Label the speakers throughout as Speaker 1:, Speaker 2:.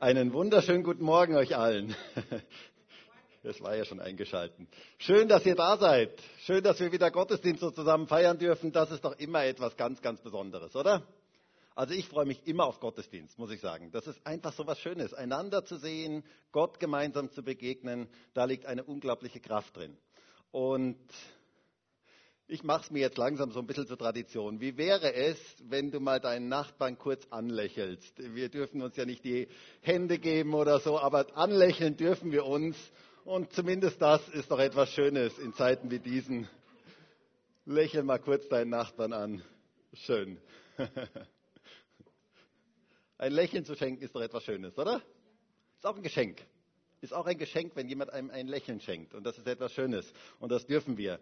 Speaker 1: Einen wunderschönen guten Morgen euch allen. Es war ja schon eingeschalten. Schön, dass ihr da seid. Schön, dass wir wieder Gottesdienst so zusammen feiern dürfen. Das ist doch immer etwas ganz, ganz Besonderes, oder? Also ich freue mich immer auf Gottesdienst, muss ich sagen. Das ist einfach so was Schönes, einander zu sehen, Gott gemeinsam zu begegnen. Da liegt eine unglaubliche Kraft drin. Und ich mache es mir jetzt langsam so ein bisschen zur Tradition. Wie wäre es, wenn du mal deinen Nachbarn kurz anlächelst? Wir dürfen uns ja nicht die Hände geben oder so, aber anlächeln dürfen wir uns. Und zumindest das ist doch etwas Schönes in Zeiten wie diesen. Lächel mal kurz deinen Nachbarn an. Schön. Ein Lächeln zu schenken ist doch etwas Schönes, oder? Ist auch ein Geschenk. Ist auch ein Geschenk, wenn jemand einem ein Lächeln schenkt. Und das ist etwas Schönes. Und das dürfen wir.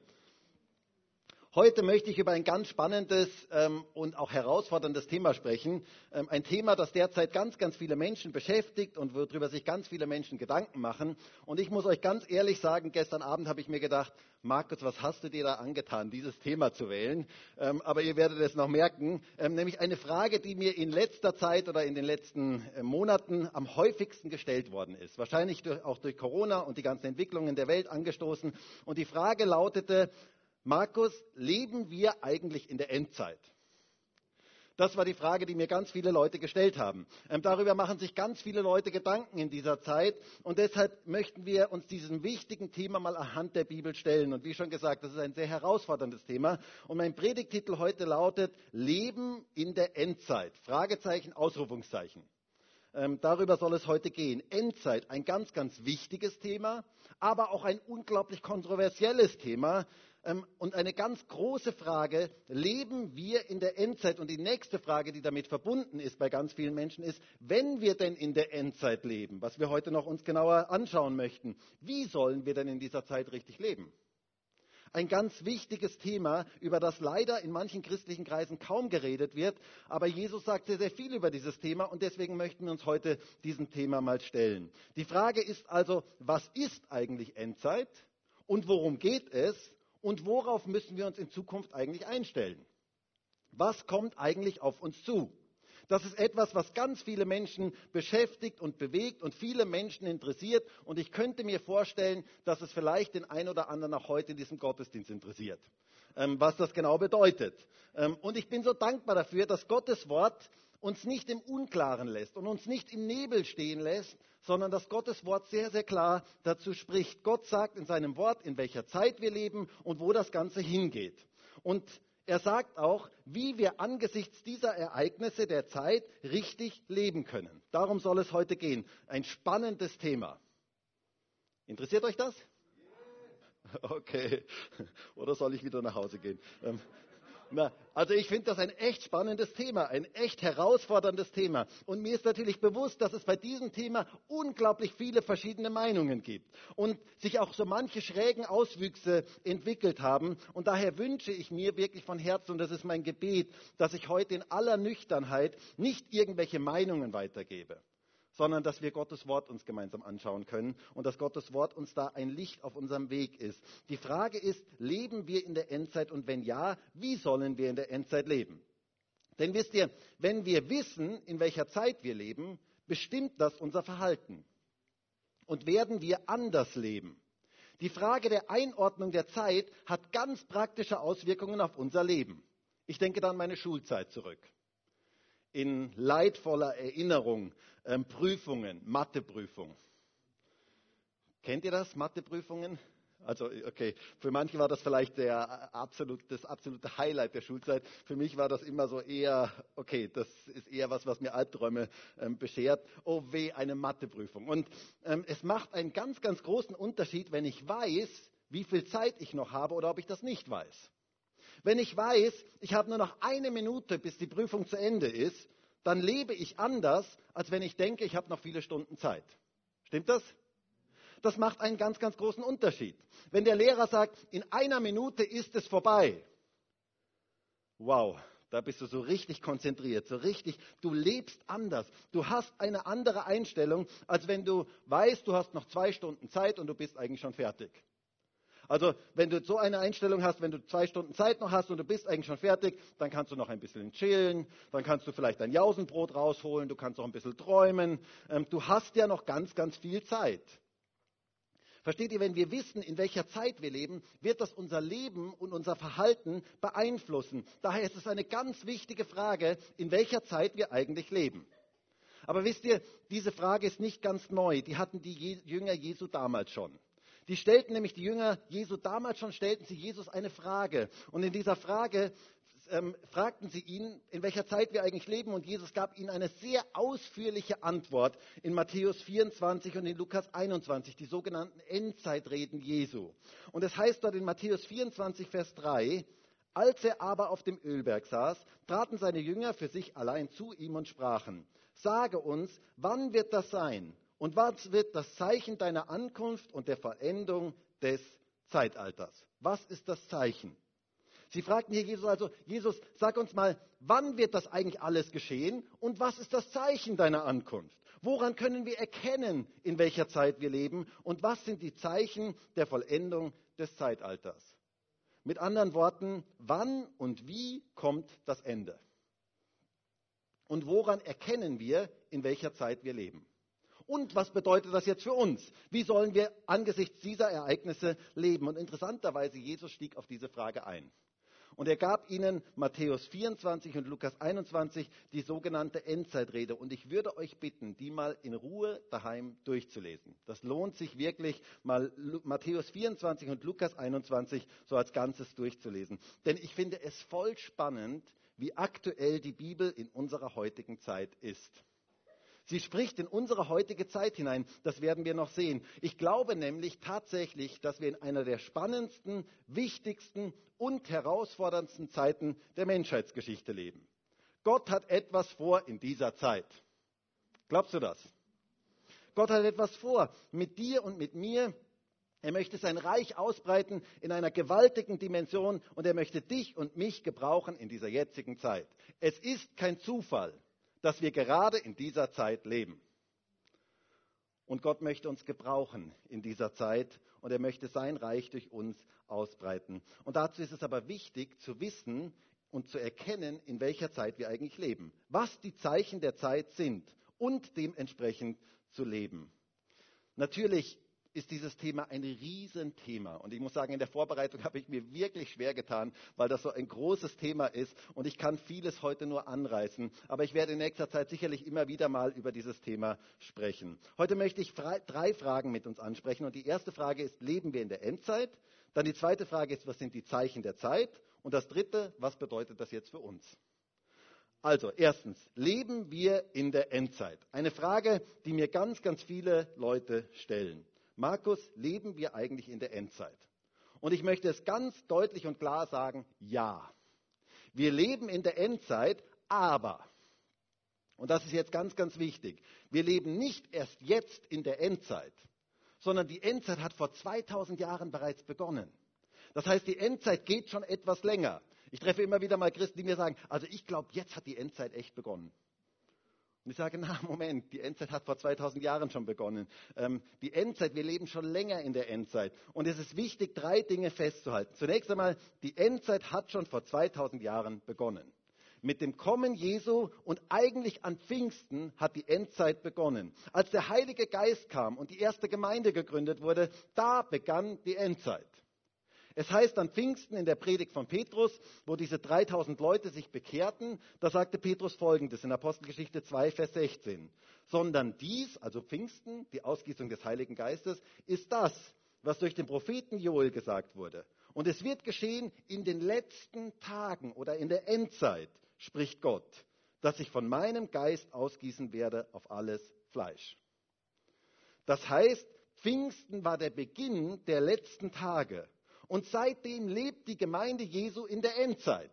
Speaker 1: Heute möchte ich über ein ganz spannendes ähm, und auch herausforderndes Thema sprechen. Ähm, ein Thema, das derzeit ganz, ganz viele Menschen beschäftigt und worüber sich ganz viele Menschen Gedanken machen. Und ich muss euch ganz ehrlich sagen, gestern Abend habe ich mir gedacht, Markus, was hast du dir da angetan, dieses Thema zu wählen? Ähm, aber ihr werdet es noch merken, ähm, nämlich eine Frage, die mir in letzter Zeit oder in den letzten äh, Monaten am häufigsten gestellt worden ist. Wahrscheinlich durch, auch durch Corona und die ganzen Entwicklungen der Welt angestoßen. Und die Frage lautete, Markus, leben wir eigentlich in der Endzeit? Das war die Frage, die mir ganz viele Leute gestellt haben. Ähm, darüber machen sich ganz viele Leute Gedanken in dieser Zeit. Und deshalb möchten wir uns diesem wichtigen Thema mal anhand der Bibel stellen. Und wie schon gesagt, das ist ein sehr herausforderndes Thema. Und mein Predigtitel heute lautet Leben in der Endzeit. Fragezeichen, Ausrufungszeichen. Ähm, darüber soll es heute gehen. Endzeit, ein ganz, ganz wichtiges Thema, aber auch ein unglaublich kontroversielles Thema. Ähm, und eine ganz große Frage, leben wir in der Endzeit? Und die nächste Frage, die damit verbunden ist bei ganz vielen Menschen, ist, wenn wir denn in der Endzeit leben, was wir heute noch uns genauer anschauen möchten, wie sollen wir denn in dieser Zeit richtig leben? Ein ganz wichtiges Thema, über das leider in manchen christlichen Kreisen kaum geredet wird. Aber Jesus sagt sehr, sehr viel über dieses Thema und deswegen möchten wir uns heute diesem Thema mal stellen. Die Frage ist also, was ist eigentlich Endzeit und worum geht es und worauf müssen wir uns in Zukunft eigentlich einstellen? Was kommt eigentlich auf uns zu? Das ist etwas, was ganz viele Menschen beschäftigt und bewegt und viele Menschen interessiert. Und ich könnte mir vorstellen, dass es vielleicht den einen oder anderen auch heute in diesem Gottesdienst interessiert, ähm, was das genau bedeutet. Ähm, und ich bin so dankbar dafür, dass Gottes Wort uns nicht im Unklaren lässt und uns nicht im Nebel stehen lässt, sondern dass Gottes Wort sehr, sehr klar dazu spricht. Gott sagt in seinem Wort, in welcher Zeit wir leben und wo das Ganze hingeht. Und er sagt auch, wie wir angesichts dieser Ereignisse der Zeit richtig leben können. Darum soll es heute gehen. Ein spannendes Thema. Interessiert euch das? Okay. Oder soll ich wieder nach Hause gehen? Na, also ich finde das ein echt spannendes Thema, ein echt herausforderndes Thema. Und mir ist natürlich bewusst, dass es bei diesem Thema unglaublich viele verschiedene Meinungen gibt und sich auch so manche schrägen Auswüchse entwickelt haben. Und daher wünsche ich mir wirklich von Herzen, und das ist mein Gebet, dass ich heute in aller Nüchternheit nicht irgendwelche Meinungen weitergebe sondern dass wir Gottes Wort uns gemeinsam anschauen können und dass Gottes Wort uns da ein Licht auf unserem Weg ist. Die Frage ist, leben wir in der Endzeit und wenn ja, wie sollen wir in der Endzeit leben? Denn wisst ihr, wenn wir wissen, in welcher Zeit wir leben, bestimmt das unser Verhalten. Und werden wir anders leben? Die Frage der Einordnung der Zeit hat ganz praktische Auswirkungen auf unser Leben. Ich denke dann an meine Schulzeit zurück in leidvoller Erinnerung ähm, Prüfungen, Matheprüfung. Kennt ihr das, Matheprüfungen? Also, okay, für manche war das vielleicht der absolut, das absolute Highlight der Schulzeit. Für mich war das immer so eher, okay, das ist eher was, was mir Albträume ähm, beschert. Oh weh, eine Matheprüfung. Und ähm, es macht einen ganz, ganz großen Unterschied, wenn ich weiß, wie viel Zeit ich noch habe oder ob ich das nicht weiß. Wenn ich weiß, ich habe nur noch eine Minute, bis die Prüfung zu Ende ist, dann lebe ich anders, als wenn ich denke, ich habe noch viele Stunden Zeit. Stimmt das? Das macht einen ganz, ganz großen Unterschied. Wenn der Lehrer sagt, in einer Minute ist es vorbei. Wow, da bist du so richtig konzentriert, so richtig, du lebst anders. Du hast eine andere Einstellung, als wenn du weißt, du hast noch zwei Stunden Zeit und du bist eigentlich schon fertig. Also wenn du so eine Einstellung hast, wenn du zwei Stunden Zeit noch hast und du bist eigentlich schon fertig, dann kannst du noch ein bisschen chillen, dann kannst du vielleicht dein Jausenbrot rausholen, du kannst auch ein bisschen träumen. Ähm, du hast ja noch ganz, ganz viel Zeit. Versteht ihr, wenn wir wissen, in welcher Zeit wir leben, wird das unser Leben und unser Verhalten beeinflussen. Daher ist es eine ganz wichtige Frage, in welcher Zeit wir eigentlich leben. Aber wisst ihr, diese Frage ist nicht ganz neu. Die hatten die Jünger Jesu damals schon. Die stellten nämlich die Jünger Jesu damals schon, stellten sie Jesus eine Frage. Und in dieser Frage ähm, fragten sie ihn, in welcher Zeit wir eigentlich leben. Und Jesus gab ihnen eine sehr ausführliche Antwort in Matthäus 24 und in Lukas 21, die sogenannten Endzeitreden Jesu. Und es heißt dort in Matthäus 24, Vers 3, als er aber auf dem Ölberg saß, traten seine Jünger für sich allein zu ihm und sprachen, sage uns, wann wird das sein? Und was wird das Zeichen deiner Ankunft und der Vollendung des Zeitalters? Was ist das Zeichen? Sie fragten hier Jesus also, Jesus, sag uns mal, wann wird das eigentlich alles geschehen und was ist das Zeichen deiner Ankunft? Woran können wir erkennen, in welcher Zeit wir leben und was sind die Zeichen der Vollendung des Zeitalters? Mit anderen Worten, wann und wie kommt das Ende? Und woran erkennen wir, in welcher Zeit wir leben? Und was bedeutet das jetzt für uns? Wie sollen wir angesichts dieser Ereignisse leben? Und interessanterweise, Jesus stieg auf diese Frage ein. Und er gab ihnen Matthäus 24 und Lukas 21 die sogenannte Endzeitrede. Und ich würde euch bitten, die mal in Ruhe daheim durchzulesen. Das lohnt sich wirklich, mal Matthäus 24 und Lukas 21 so als Ganzes durchzulesen. Denn ich finde es voll spannend, wie aktuell die Bibel in unserer heutigen Zeit ist. Sie spricht in unsere heutige Zeit hinein. Das werden wir noch sehen. Ich glaube nämlich tatsächlich, dass wir in einer der spannendsten, wichtigsten und herausforderndsten Zeiten der Menschheitsgeschichte leben. Gott hat etwas vor in dieser Zeit. Glaubst du das? Gott hat etwas vor mit dir und mit mir. Er möchte sein Reich ausbreiten in einer gewaltigen Dimension und er möchte dich und mich gebrauchen in dieser jetzigen Zeit. Es ist kein Zufall, dass wir gerade in dieser Zeit leben. Und Gott möchte uns gebrauchen in dieser Zeit und er möchte sein Reich durch uns ausbreiten. Und dazu ist es aber wichtig zu wissen und zu erkennen, in welcher Zeit wir eigentlich leben, was die Zeichen der Zeit sind und dementsprechend zu leben. Natürlich ist dieses Thema ein Riesenthema. Und ich muss sagen, in der Vorbereitung habe ich mir wirklich schwer getan, weil das so ein großes Thema ist. Und ich kann vieles heute nur anreißen. Aber ich werde in nächster Zeit sicherlich immer wieder mal über dieses Thema sprechen. Heute möchte ich drei Fragen mit uns ansprechen. Und die erste Frage ist, leben wir in der Endzeit? Dann die zweite Frage ist, was sind die Zeichen der Zeit? Und das dritte, was bedeutet das jetzt für uns? Also, erstens, leben wir in der Endzeit? Eine Frage, die mir ganz, ganz viele Leute stellen. Markus, leben wir eigentlich in der Endzeit? Und ich möchte es ganz deutlich und klar sagen, ja. Wir leben in der Endzeit, aber, und das ist jetzt ganz, ganz wichtig, wir leben nicht erst jetzt in der Endzeit, sondern die Endzeit hat vor 2000 Jahren bereits begonnen. Das heißt, die Endzeit geht schon etwas länger. Ich treffe immer wieder mal Christen, die mir sagen, also ich glaube, jetzt hat die Endzeit echt begonnen. Und ich sage, na Moment, die Endzeit hat vor 2000 Jahren schon begonnen. Ähm, die Endzeit, wir leben schon länger in der Endzeit. Und es ist wichtig, drei Dinge festzuhalten. Zunächst einmal, die Endzeit hat schon vor 2000 Jahren begonnen. Mit dem Kommen Jesu und eigentlich an Pfingsten hat die Endzeit begonnen. Als der Heilige Geist kam und die erste Gemeinde gegründet wurde, da begann die Endzeit. Es heißt an Pfingsten in der Predigt von Petrus, wo diese 3000 Leute sich bekehrten, da sagte Petrus folgendes in Apostelgeschichte 2, Vers 16. Sondern dies, also Pfingsten, die Ausgießung des Heiligen Geistes, ist das, was durch den Propheten Joel gesagt wurde. Und es wird geschehen in den letzten Tagen oder in der Endzeit, spricht Gott, dass ich von meinem Geist ausgießen werde auf alles Fleisch. Das heißt, Pfingsten war der Beginn der letzten Tage. Und seitdem lebt die Gemeinde Jesu in der Endzeit.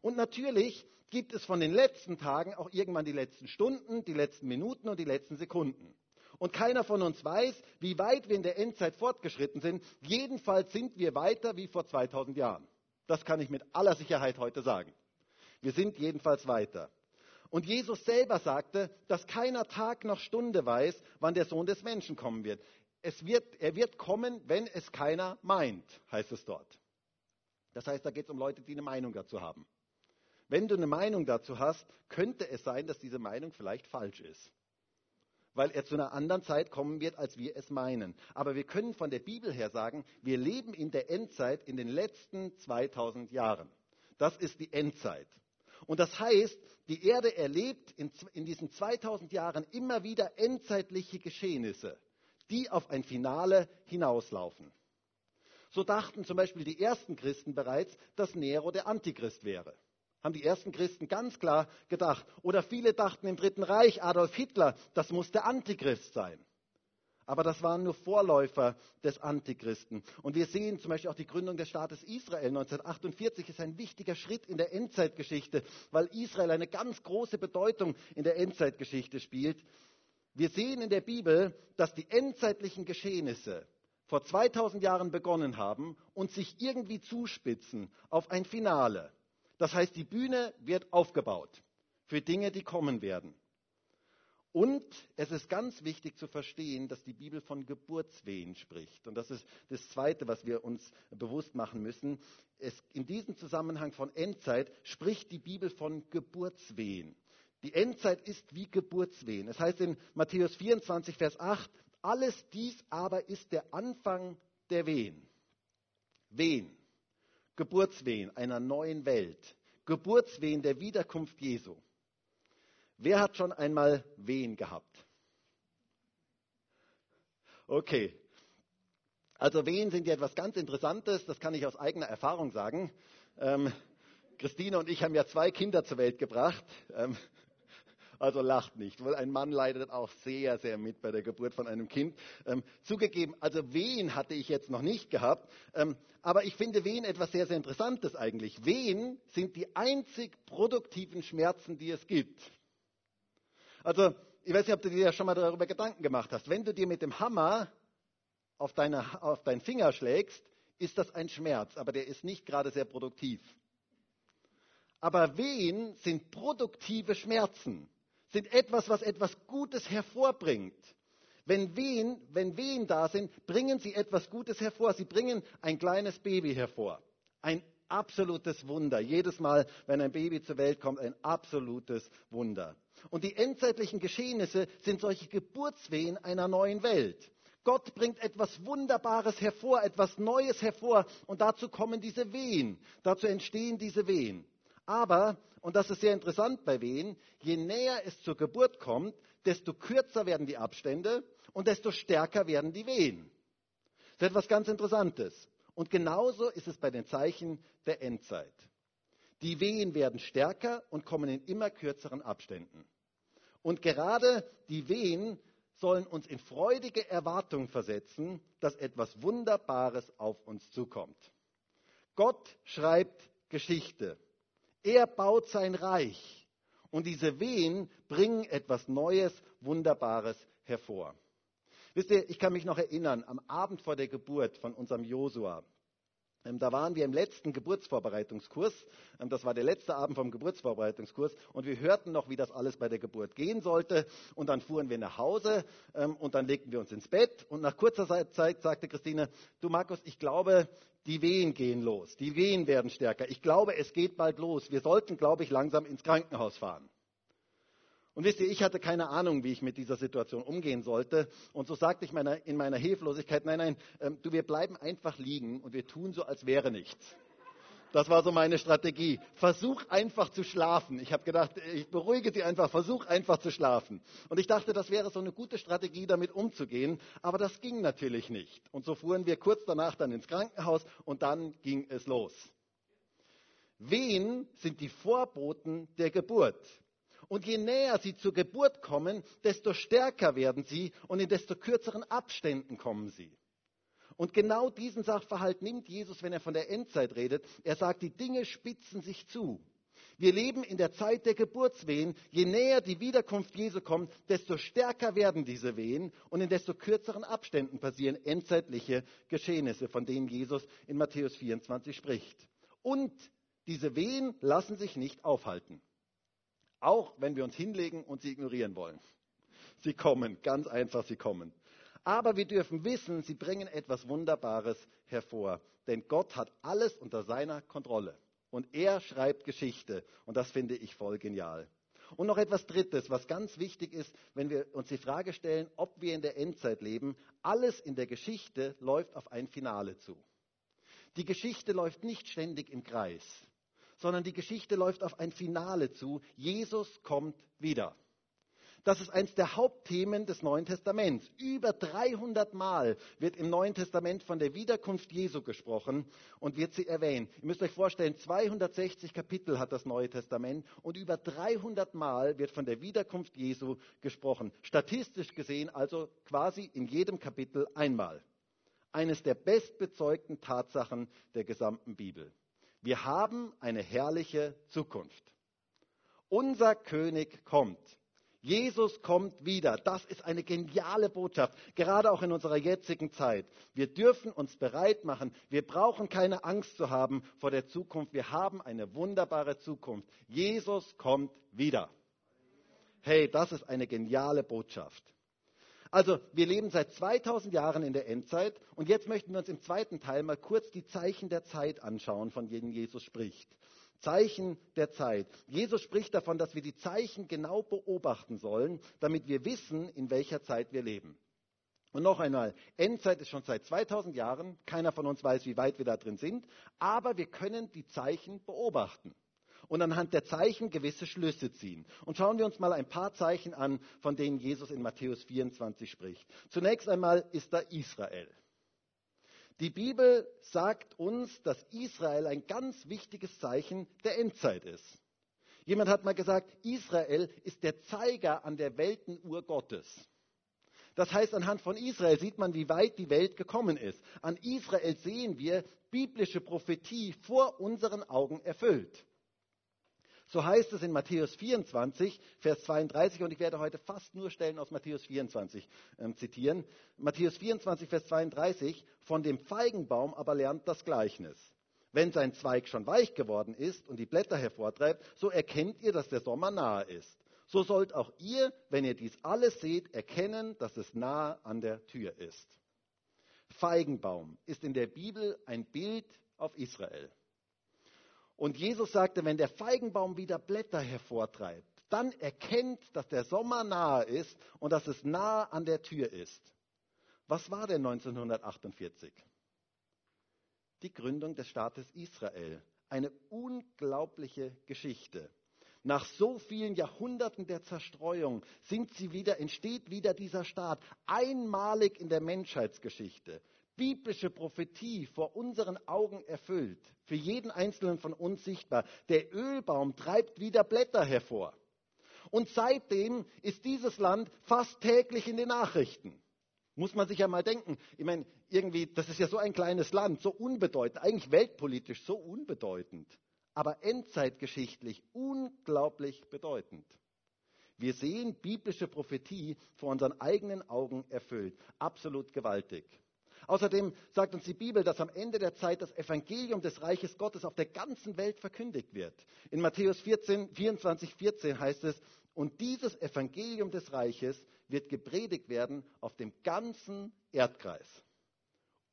Speaker 1: Und natürlich gibt es von den letzten Tagen auch irgendwann die letzten Stunden, die letzten Minuten und die letzten Sekunden. Und keiner von uns weiß, wie weit wir in der Endzeit fortgeschritten sind. Jedenfalls sind wir weiter wie vor 2000 Jahren. Das kann ich mit aller Sicherheit heute sagen. Wir sind jedenfalls weiter. Und Jesus selber sagte, dass keiner Tag noch Stunde weiß, wann der Sohn des Menschen kommen wird. Es wird, er wird kommen, wenn es keiner meint, heißt es dort. Das heißt, da geht es um Leute, die eine Meinung dazu haben. Wenn du eine Meinung dazu hast, könnte es sein, dass diese Meinung vielleicht falsch ist. Weil er zu einer anderen Zeit kommen wird, als wir es meinen. Aber wir können von der Bibel her sagen, wir leben in der Endzeit in den letzten 2000 Jahren. Das ist die Endzeit. Und das heißt, die Erde erlebt in, in diesen 2000 Jahren immer wieder endzeitliche Geschehnisse, die auf ein Finale hinauslaufen. So dachten zum Beispiel die ersten Christen bereits, dass Nero der Antichrist wäre. Haben die ersten Christen ganz klar gedacht. Oder viele dachten im Dritten Reich, Adolf Hitler, das muss der Antichrist sein. Aber das waren nur Vorläufer des Antichristen. Und wir sehen zum Beispiel auch die Gründung des Staates Israel 1948 ist ein wichtiger Schritt in der Endzeitgeschichte, weil Israel eine ganz große Bedeutung in der Endzeitgeschichte spielt. Wir sehen in der Bibel, dass die endzeitlichen Geschehnisse vor 2000 Jahren begonnen haben und sich irgendwie zuspitzen auf ein Finale. Das heißt, die Bühne wird aufgebaut für Dinge, die kommen werden. Und es ist ganz wichtig zu verstehen, dass die Bibel von Geburtswehen spricht. Und das ist das Zweite, was wir uns bewusst machen müssen. Es, in diesem Zusammenhang von Endzeit spricht die Bibel von Geburtswehen. Die Endzeit ist wie Geburtswehen. Es heißt in Matthäus 24, Vers 8, alles dies aber ist der Anfang der Wehen. Wehen. Geburtswehen einer neuen Welt. Geburtswehen der Wiederkunft Jesu. Wer hat schon einmal Wehen gehabt? Okay. Also Wehen sind ja etwas ganz Interessantes, das kann ich aus eigener Erfahrung sagen. Ähm, Christine und ich haben ja zwei Kinder zur Welt gebracht. Ähm, also lacht nicht, weil ein Mann leidet auch sehr, sehr mit bei der Geburt von einem Kind. Ähm, zugegeben, also Wehen hatte ich jetzt noch nicht gehabt, ähm, aber ich finde Wehen etwas sehr, sehr Interessantes eigentlich. Wehen sind die einzig produktiven Schmerzen, die es gibt. Also, ich weiß nicht, ob du dir ja schon mal darüber Gedanken gemacht hast. Wenn du dir mit dem Hammer auf, deine, auf deinen Finger schlägst, ist das ein Schmerz, aber der ist nicht gerade sehr produktiv. Aber Wehen sind produktive Schmerzen sind etwas, was etwas Gutes hervorbringt. Wenn Wehen, wenn Wehen da sind, bringen sie etwas Gutes hervor. Sie bringen ein kleines Baby hervor. Ein absolutes Wunder. Jedes Mal, wenn ein Baby zur Welt kommt, ein absolutes Wunder. Und die endzeitlichen Geschehnisse sind solche Geburtswehen einer neuen Welt. Gott bringt etwas Wunderbares hervor, etwas Neues hervor und dazu kommen diese Wehen, dazu entstehen diese Wehen. Aber, und das ist sehr interessant bei Wehen, je näher es zur Geburt kommt, desto kürzer werden die Abstände und desto stärker werden die Wehen. Das ist etwas ganz Interessantes. Und genauso ist es bei den Zeichen der Endzeit. Die Wehen werden stärker und kommen in immer kürzeren Abständen. Und gerade die Wehen sollen uns in freudige Erwartung versetzen, dass etwas Wunderbares auf uns zukommt. Gott schreibt Geschichte. Er baut sein Reich. Und diese Wehen bringen etwas Neues, Wunderbares hervor. Wisst ihr, ich kann mich noch erinnern, am Abend vor der Geburt von unserem Josua, da waren wir im letzten Geburtsvorbereitungskurs. Ähm, das war der letzte Abend vom Geburtsvorbereitungskurs. Und wir hörten noch, wie das alles bei der Geburt gehen sollte. Und dann fuhren wir nach Hause ähm, und dann legten wir uns ins Bett. Und nach kurzer Zeit sagte Christine, du Markus, ich glaube, die Wehen gehen los. Die Wehen werden stärker. Ich glaube, es geht bald los. Wir sollten, glaube ich, langsam ins Krankenhaus fahren. Und wisst ihr, ich hatte keine Ahnung, wie ich mit dieser Situation umgehen sollte. Und so sagte ich meiner, in meiner Hilflosigkeit, nein, nein, ähm, du, wir bleiben einfach liegen und wir tun so, als wäre nichts. Das war so meine Strategie. Versuch einfach zu schlafen. Ich habe gedacht, ich beruhige sie einfach, versuch einfach zu schlafen. Und ich dachte, das wäre so eine gute Strategie, damit umzugehen. Aber das ging natürlich nicht. Und so fuhren wir kurz danach dann ins Krankenhaus und dann ging es los. Wen sind die Vorboten der Geburt? Und je näher sie zur Geburt kommen, desto stärker werden sie und in desto kürzeren Abständen kommen sie. Und genau diesen Sachverhalt nimmt Jesus, wenn er von der Endzeit redet. Er sagt, die Dinge spitzen sich zu. Wir leben in der Zeit der Geburtswehen. Je näher die Wiederkunft Jesu kommt, desto stärker werden diese Wehen und in desto kürzeren Abständen passieren endzeitliche Geschehnisse, von denen Jesus in Matthäus 24 spricht. Und diese Wehen lassen sich nicht aufhalten. Auch wenn wir uns hinlegen und sie ignorieren wollen. Sie kommen, ganz einfach, sie kommen. Aber wir dürfen wissen, sie bringen etwas Wunderbares hervor. Denn Gott hat alles unter seiner Kontrolle. Und er schreibt Geschichte. Und das finde ich voll genial. Und noch etwas Drittes, was ganz wichtig ist, wenn wir uns die Frage stellen, ob wir in der Endzeit leben. Alles in der Geschichte läuft auf ein Finale zu. Die Geschichte läuft nicht ständig im Kreis, sondern die Geschichte läuft auf ein Finale zu. Jesus kommt wieder. Das ist eines der Hauptthemen des Neuen Testaments. Über 300 Mal wird im Neuen Testament von der Wiederkunft Jesu gesprochen und wird sie erwähnt. Ihr müsst euch vorstellen, 260 Kapitel hat das Neue Testament und über 300 Mal wird von der Wiederkunft Jesu gesprochen. Statistisch gesehen also quasi in jedem Kapitel einmal. Eines der bestbezeugten Tatsachen der gesamten Bibel. Wir haben eine herrliche Zukunft. Unser König kommt. Jesus kommt wieder. Das ist eine geniale Botschaft, gerade auch in unserer jetzigen Zeit. Wir dürfen uns bereit machen. Wir brauchen keine Angst zu haben vor der Zukunft. Wir haben eine wunderbare Zukunft. Jesus kommt wieder. Hey, das ist eine geniale Botschaft. Also, wir leben seit 2000 Jahren in der Endzeit und jetzt möchten wir uns im zweiten Teil mal kurz die Zeichen der Zeit anschauen, von denen Jesus spricht. Zeichen der Zeit. Jesus spricht davon, dass wir die Zeichen genau beobachten sollen, damit wir wissen, in welcher Zeit wir leben. Und noch einmal, Endzeit ist schon seit 2000 Jahren. Keiner von uns weiß, wie weit wir da drin sind. Aber wir können die Zeichen beobachten und anhand der Zeichen gewisse Schlüsse ziehen. Und schauen wir uns mal ein paar Zeichen an, von denen Jesus in Matthäus 24 spricht. Zunächst einmal ist da Israel. Die Bibel sagt uns, dass Israel ein ganz wichtiges Zeichen der Endzeit ist. Jemand hat mal gesagt, Israel ist der Zeiger an der Weltenuhr Gottes. Das heißt, anhand von Israel sieht man, wie weit die Welt gekommen ist. An Israel sehen wir biblische Prophetie vor unseren Augen erfüllt. So heißt es in Matthäus 24, Vers 32, und ich werde heute fast nur Stellen aus Matthäus 24 äh, zitieren. Matthäus 24, Vers 32, von dem Feigenbaum aber lernt das Gleichnis. Wenn sein Zweig schon weich geworden ist und die Blätter hervortreibt, so erkennt ihr, dass der Sommer nahe ist. So sollt auch ihr, wenn ihr dies alles seht, erkennen, dass es nahe an der Tür ist. Feigenbaum ist in der Bibel ein Bild auf Israel. Und Jesus sagte, wenn der Feigenbaum wieder Blätter hervortreibt, dann erkennt, dass der Sommer nahe ist und dass es nahe an der Tür ist. Was war denn 1948? Die Gründung des Staates Israel. Eine unglaubliche Geschichte. Nach so vielen Jahrhunderten der Zerstreuung sind sie wieder, entsteht wieder dieser Staat, einmalig in der Menschheitsgeschichte biblische Prophetie vor unseren Augen erfüllt, für jeden einzelnen von uns sichtbar. Der Ölbaum treibt wieder Blätter hervor. Und seitdem ist dieses Land fast täglich in den Nachrichten. Muss man sich ja mal denken. Ich meine, irgendwie, das ist ja so ein kleines Land, so unbedeutend, eigentlich weltpolitisch so unbedeutend, aber endzeitgeschichtlich unglaublich bedeutend. Wir sehen biblische Prophetie vor unseren eigenen Augen erfüllt. Absolut gewaltig. Außerdem sagt uns die Bibel, dass am Ende der Zeit das Evangelium des Reiches Gottes auf der ganzen Welt verkündigt wird. In Matthäus 14, 24, 14 heißt es, und dieses Evangelium des Reiches wird gepredigt werden auf dem ganzen Erdkreis.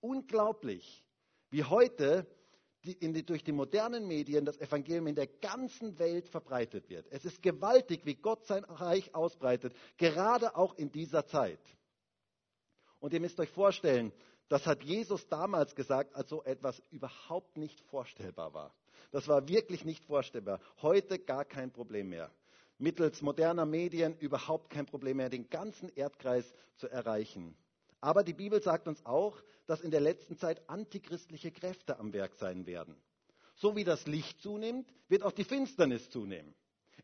Speaker 1: Unglaublich, wie heute die, die, durch die modernen Medien das Evangelium in der ganzen Welt verbreitet wird. Es ist gewaltig, wie Gott sein Reich ausbreitet, gerade auch in dieser Zeit. Und ihr müsst euch vorstellen, das hat Jesus damals gesagt, als so etwas überhaupt nicht vorstellbar war. Das war wirklich nicht vorstellbar. Heute gar kein Problem mehr. Mittels moderner Medien überhaupt kein Problem mehr, den ganzen Erdkreis zu erreichen. Aber die Bibel sagt uns auch, dass in der letzten Zeit antichristliche Kräfte am Werk sein werden. So wie das Licht zunimmt, wird auch die Finsternis zunehmen.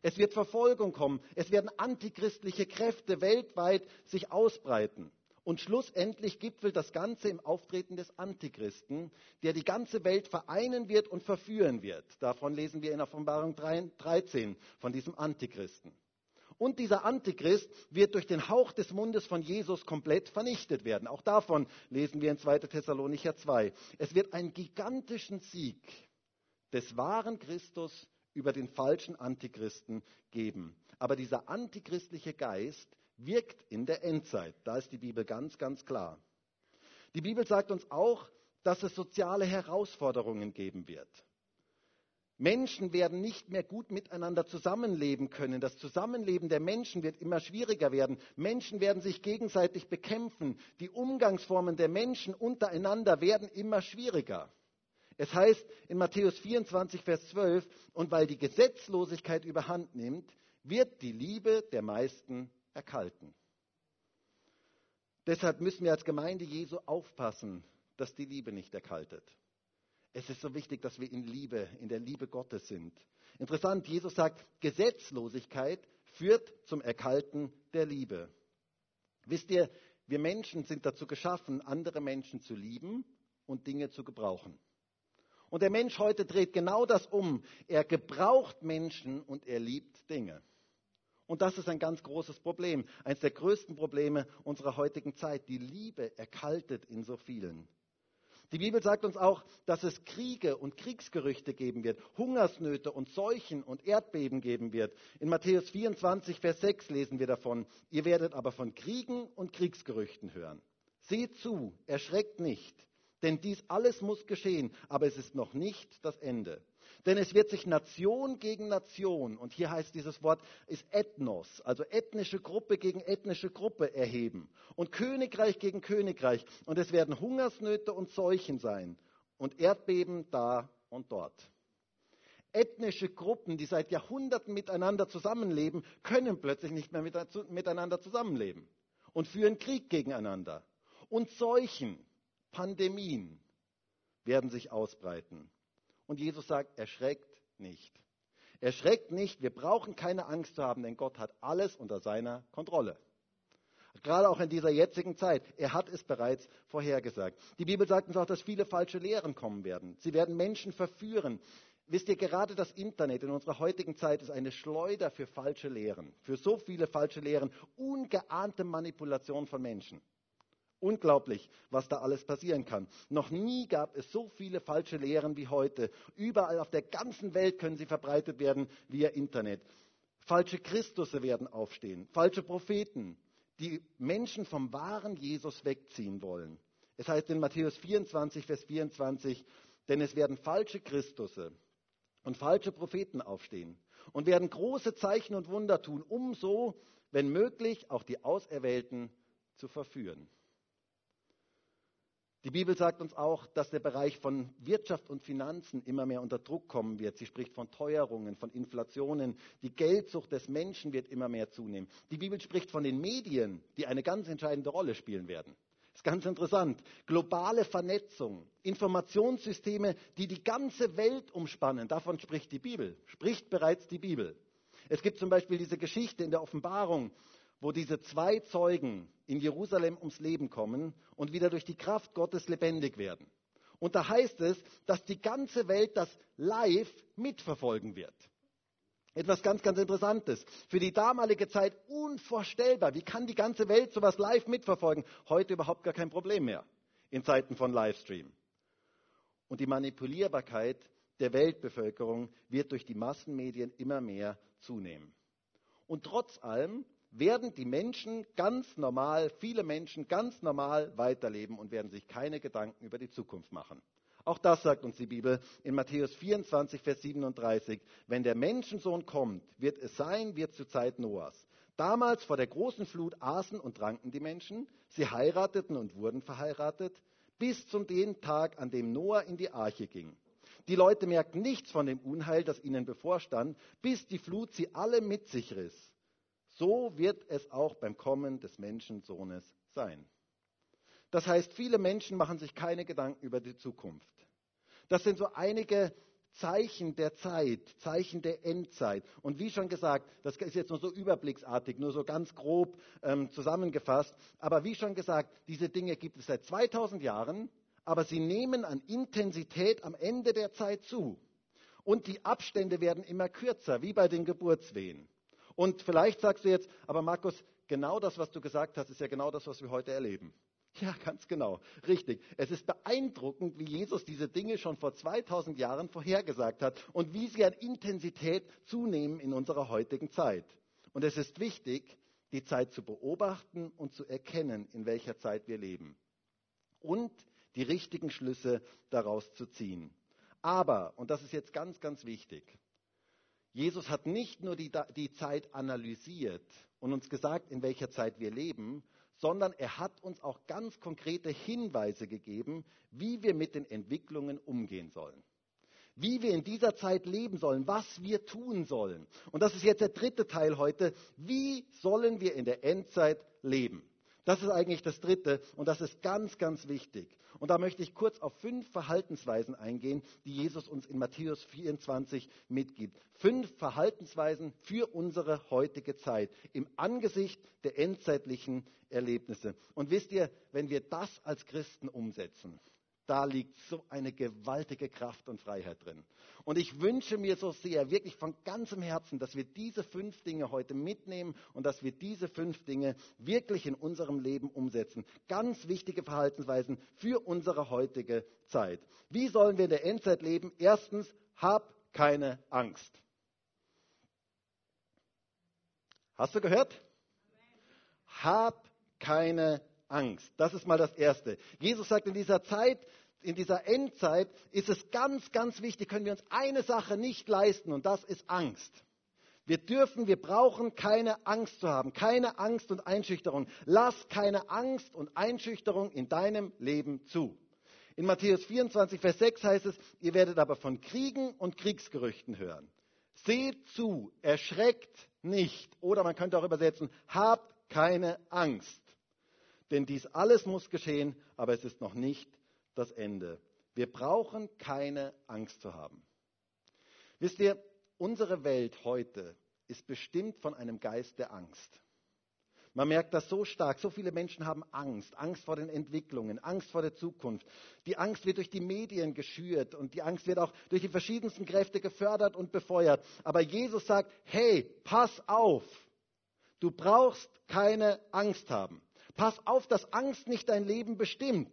Speaker 1: Es wird Verfolgung kommen. Es werden antichristliche Kräfte weltweit sich ausbreiten. Und schlussendlich gipfelt das Ganze im Auftreten des Antichristen, der die ganze Welt vereinen wird und verführen wird. Davon lesen wir in Offenbarung 13 von diesem Antichristen. Und dieser Antichrist wird durch den Hauch des Mundes von Jesus komplett vernichtet werden. Auch davon lesen wir in 2. Thessalonicher 2. Es wird einen gigantischen Sieg des wahren Christus über den falschen Antichristen geben. Aber dieser antichristliche Geist wirkt in der Endzeit. Da ist die Bibel ganz, ganz klar. Die Bibel sagt uns auch, dass es soziale Herausforderungen geben wird. Menschen werden nicht mehr gut miteinander zusammenleben können. Das Zusammenleben der Menschen wird immer schwieriger werden. Menschen werden sich gegenseitig bekämpfen. Die Umgangsformen der Menschen untereinander werden immer schwieriger. Es heißt in Matthäus 24, Vers 12, und weil die Gesetzlosigkeit überhand nimmt, wird die Liebe der meisten erkalten. Deshalb müssen wir als Gemeinde Jesu aufpassen, dass die Liebe nicht erkaltet. Es ist so wichtig, dass wir in Liebe, in der Liebe Gottes sind. Interessant, Jesus sagt, Gesetzlosigkeit führt zum Erkalten der Liebe. Wisst ihr, wir Menschen sind dazu geschaffen, andere Menschen zu lieben und Dinge zu gebrauchen. Und der Mensch heute dreht genau das um. Er gebraucht Menschen und er liebt Dinge. Und das ist ein ganz großes Problem, eines der größten Probleme unserer heutigen Zeit. Die Liebe erkaltet in so vielen. Die Bibel sagt uns auch, dass es Kriege und Kriegsgerüchte geben wird, Hungersnöte und Seuchen und Erdbeben geben wird. In Matthäus 24, Vers 6 lesen wir davon, ihr werdet aber von Kriegen und Kriegsgerüchten hören. Seht zu, erschreckt nicht, denn dies alles muss geschehen, aber es ist noch nicht das Ende. Denn es wird sich Nation gegen Nation, und hier heißt dieses Wort, ist Ethnos, also ethnische Gruppe gegen ethnische Gruppe erheben. Und Königreich gegen Königreich. Und es werden Hungersnöte und Seuchen sein. Und Erdbeben da und dort. Ethnische Gruppen, die seit Jahrhunderten miteinander zusammenleben, können plötzlich nicht mehr miteinander zusammenleben und führen Krieg gegeneinander. Und Seuchen, Pandemien werden sich ausbreiten. Und Jesus sagt, erschreckt nicht. Erschreckt nicht, wir brauchen keine Angst zu haben, denn Gott hat alles unter seiner Kontrolle. Gerade auch in dieser jetzigen Zeit. Er hat es bereits vorhergesagt. Die Bibel sagt uns auch, dass viele falsche Lehren kommen werden. Sie werden Menschen verführen. Wisst ihr, gerade das Internet in unserer heutigen Zeit ist eine Schleuder für falsche Lehren, für so viele falsche Lehren, ungeahnte Manipulation von Menschen. Unglaublich, was da alles passieren kann. Noch nie gab es so viele falsche Lehren wie heute. Überall auf der ganzen Welt können sie verbreitet werden via Internet. Falsche Christusse werden aufstehen, falsche Propheten, die Menschen vom wahren Jesus wegziehen wollen. Es heißt in Matthäus 24, Vers 24, denn es werden falsche Christusse und falsche Propheten aufstehen und werden große Zeichen und Wunder tun, um so, wenn möglich, auch die Auserwählten zu verführen. Die Bibel sagt uns auch, dass der Bereich von Wirtschaft und Finanzen immer mehr unter Druck kommen wird. Sie spricht von Teuerungen, von Inflationen. Die Geldsucht des Menschen wird immer mehr zunehmen. Die Bibel spricht von den Medien, die eine ganz entscheidende Rolle spielen werden. Das ist ganz interessant. Globale Vernetzung, Informationssysteme, die die ganze Welt umspannen. Davon spricht die Bibel, spricht bereits die Bibel. Es gibt zum Beispiel diese Geschichte in der Offenbarung, wo diese zwei Zeugen in Jerusalem ums Leben kommen und wieder durch die Kraft Gottes lebendig werden. Und da heißt es, dass die ganze Welt das live mitverfolgen wird. Etwas ganz, ganz Interessantes. Für die damalige Zeit unvorstellbar. Wie kann die ganze Welt sowas live mitverfolgen? Heute überhaupt gar kein Problem mehr in Zeiten von Livestream. Und die Manipulierbarkeit der Weltbevölkerung wird durch die Massenmedien immer mehr zunehmen. Und trotz allem werden die Menschen ganz normal, viele Menschen ganz normal weiterleben und werden sich keine Gedanken über die Zukunft machen. Auch das sagt uns die Bibel in Matthäus 24, Vers 37. Wenn der Menschensohn kommt, wird es sein wie zur Zeit Noahs. Damals vor der großen Flut aßen und tranken die Menschen, sie heirateten und wurden verheiratet, bis zum den Tag, an dem Noah in die Arche ging. Die Leute merkten nichts von dem Unheil, das ihnen bevorstand, bis die Flut sie alle mit sich riss. So wird es auch beim Kommen des Menschensohnes sein. Das heißt, viele Menschen machen sich keine Gedanken über die Zukunft. Das sind so einige Zeichen der Zeit, Zeichen der Endzeit. Und wie schon gesagt, das ist jetzt nur so überblicksartig, nur so ganz grob ähm, zusammengefasst. Aber wie schon gesagt, diese Dinge gibt es seit 2000 Jahren, aber sie nehmen an Intensität am Ende der Zeit zu. Und die Abstände werden immer kürzer, wie bei den Geburtswehen. Und vielleicht sagst du jetzt, aber Markus, genau das, was du gesagt hast, ist ja genau das, was wir heute erleben. Ja, ganz genau. Richtig. Es ist beeindruckend, wie Jesus diese Dinge schon vor 2000 Jahren vorhergesagt hat und wie sie an Intensität zunehmen in unserer heutigen Zeit. Und es ist wichtig, die Zeit zu beobachten und zu erkennen, in welcher Zeit wir leben. Und die richtigen Schlüsse daraus zu ziehen. Aber, und das ist jetzt ganz, ganz wichtig, Jesus hat nicht nur die, die Zeit analysiert und uns gesagt, in welcher Zeit wir leben, sondern er hat uns auch ganz konkrete Hinweise gegeben, wie wir mit den Entwicklungen umgehen sollen. Wie wir in dieser Zeit leben sollen, was wir tun sollen. Und das ist jetzt der dritte Teil heute. Wie sollen wir in der Endzeit leben? Das ist eigentlich das Dritte und das ist ganz, ganz wichtig. Und da möchte ich kurz auf fünf Verhaltensweisen eingehen, die Jesus uns in Matthäus 24 mitgibt. Fünf Verhaltensweisen für unsere heutige Zeit im Angesicht der endzeitlichen Erlebnisse. Und wisst ihr, wenn wir das als Christen umsetzen, da liegt so eine gewaltige Kraft und Freiheit drin. Und ich wünsche mir so sehr, wirklich von ganzem Herzen, dass wir diese fünf Dinge heute mitnehmen und dass wir diese fünf Dinge wirklich in unserem Leben umsetzen. Ganz wichtige Verhaltensweisen für unsere heutige Zeit. Wie sollen wir in der Endzeit leben? Erstens, hab keine Angst. Hast du gehört? Hab keine Angst. Das ist mal das Erste. Jesus sagt, in dieser Zeit, in dieser Endzeit ist es ganz, ganz wichtig, können wir uns eine Sache nicht leisten und das ist Angst. Wir dürfen, wir brauchen keine Angst zu haben, keine Angst und Einschüchterung. Lass keine Angst und Einschüchterung in deinem Leben zu. In Matthäus 24, Vers 6 heißt es, ihr werdet aber von Kriegen und Kriegsgerüchten hören. Seht zu, erschreckt nicht. Oder man könnte auch übersetzen, habt keine Angst. Denn dies alles muss geschehen, aber es ist noch nicht das Ende. Wir brauchen keine Angst zu haben. Wisst ihr, unsere Welt heute ist bestimmt von einem Geist der Angst. Man merkt das so stark. So viele Menschen haben Angst. Angst vor den Entwicklungen, Angst vor der Zukunft. Die Angst wird durch die Medien geschürt und die Angst wird auch durch die verschiedensten Kräfte gefördert und befeuert. Aber Jesus sagt, hey, pass auf. Du brauchst keine Angst haben. Pass auf, dass Angst nicht dein Leben bestimmt.